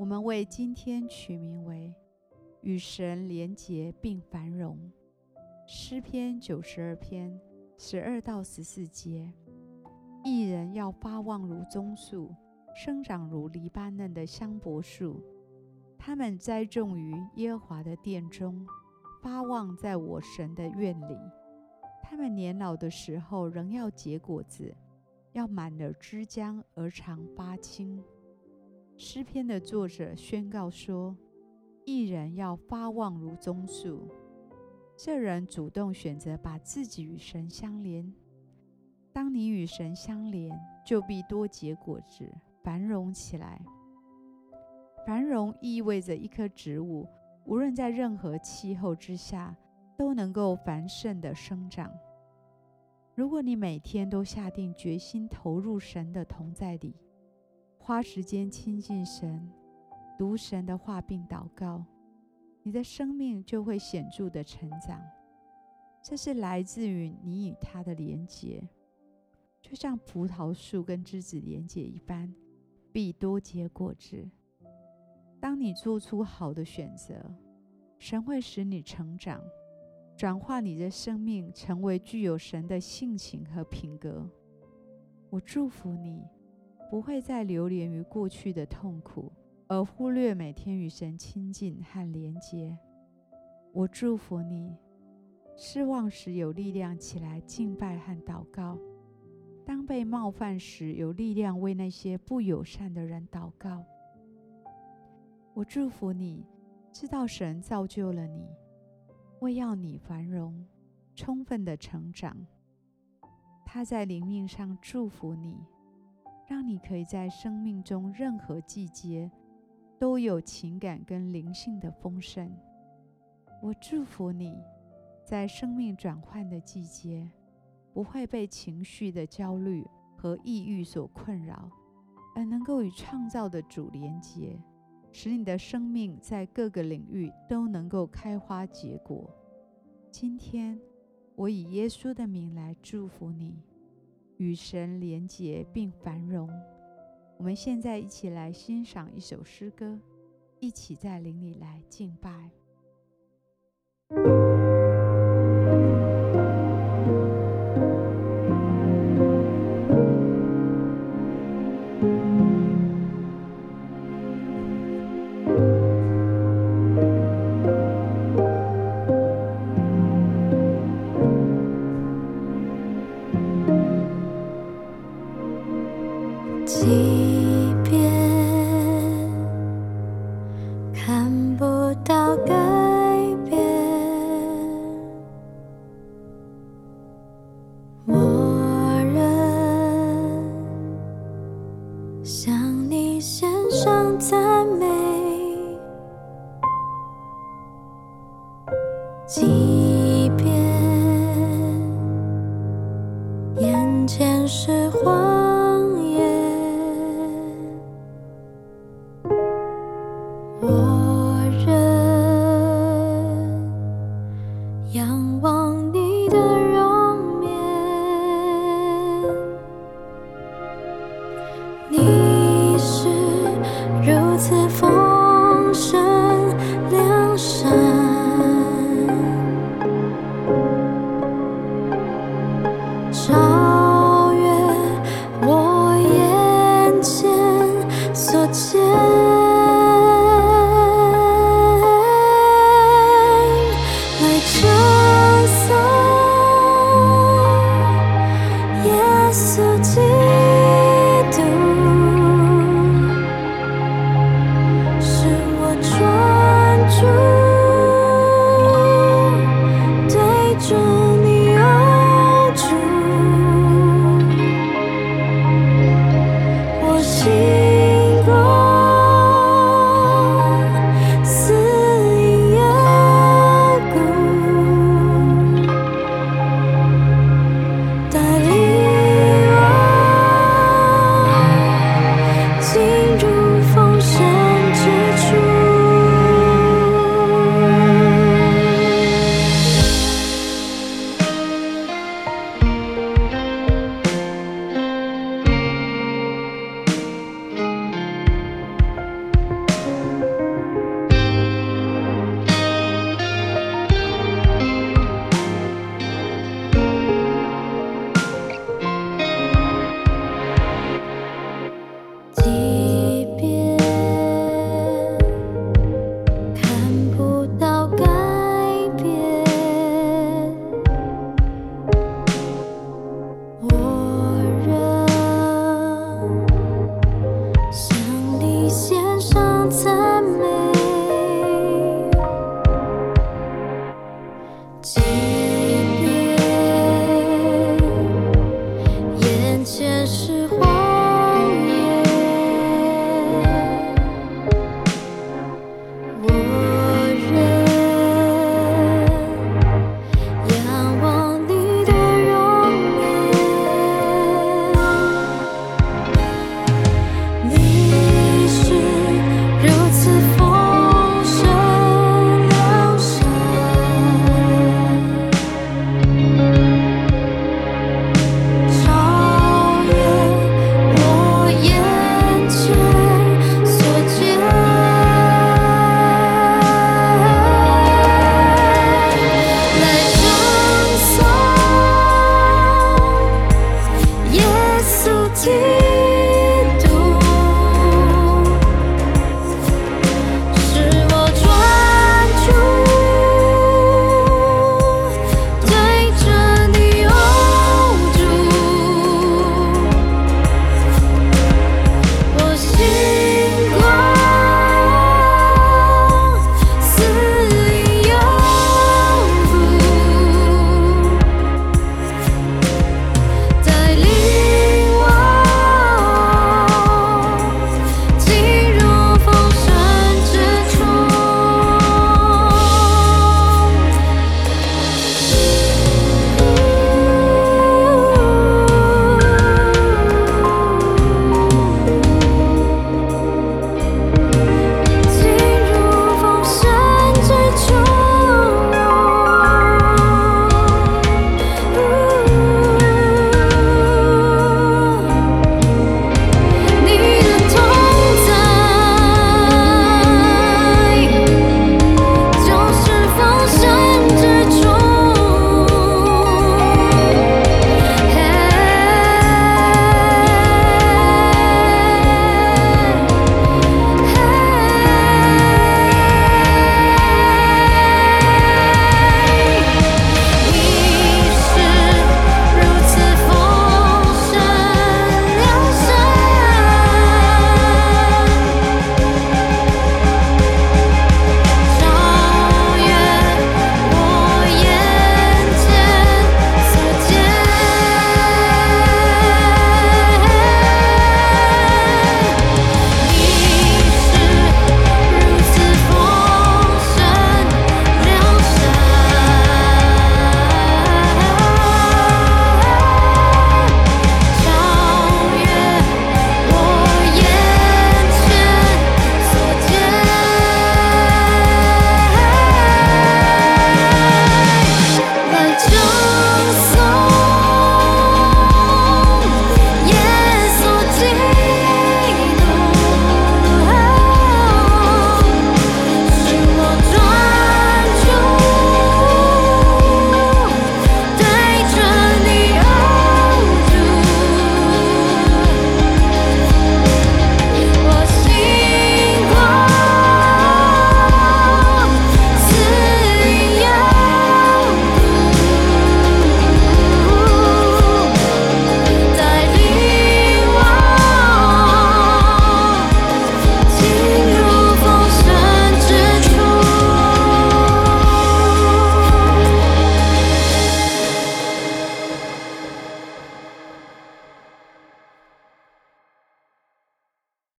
我们为今天取名为“与神连结并繁荣”。诗篇九十二篇十二到十四节：一人要发旺如棕树，生长如黎巴嫩的香柏树。他们栽种于耶和华的殿中，发旺在我神的院里。他们年老的时候仍要结果子，要满了枝浆而常发青。诗篇的作者宣告说：“一人要发旺如棕树。”这人主动选择把自己与神相连。当你与神相连，就必多结果子，繁荣起来。繁荣意味着一棵植物，无论在任何气候之下，都能够繁盛的生长。如果你每天都下定决心投入神的同在里，花时间亲近神，读神的话并祷告，你的生命就会显著的成长。这是来自于你与他的连结，就像葡萄树跟枝子连结一般，必多结果子。当你做出好的选择，神会使你成长，转化你的生命，成为具有神的性情和品格。我祝福你。不会再流连于过去的痛苦，而忽略每天与神亲近和连结。我祝福你，失望时有力量起来敬拜和祷告；当被冒犯时，有力量为那些不友善的人祷告。我祝福你，知道神造就了你，为要你繁荣，充分的成长。他在灵命上祝福你。让你可以在生命中任何季节都有情感跟灵性的丰盛。我祝福你，在生命转换的季节，不会被情绪的焦虑和抑郁所困扰，而能够与创造的主连接，使你的生命在各个领域都能够开花结果。今天，我以耶稣的名来祝福你。与神连结并繁荣。我们现在一起来欣赏一首诗歌，一起在灵里来敬拜。即便看不到改变，我仍向你献上赞。 했었지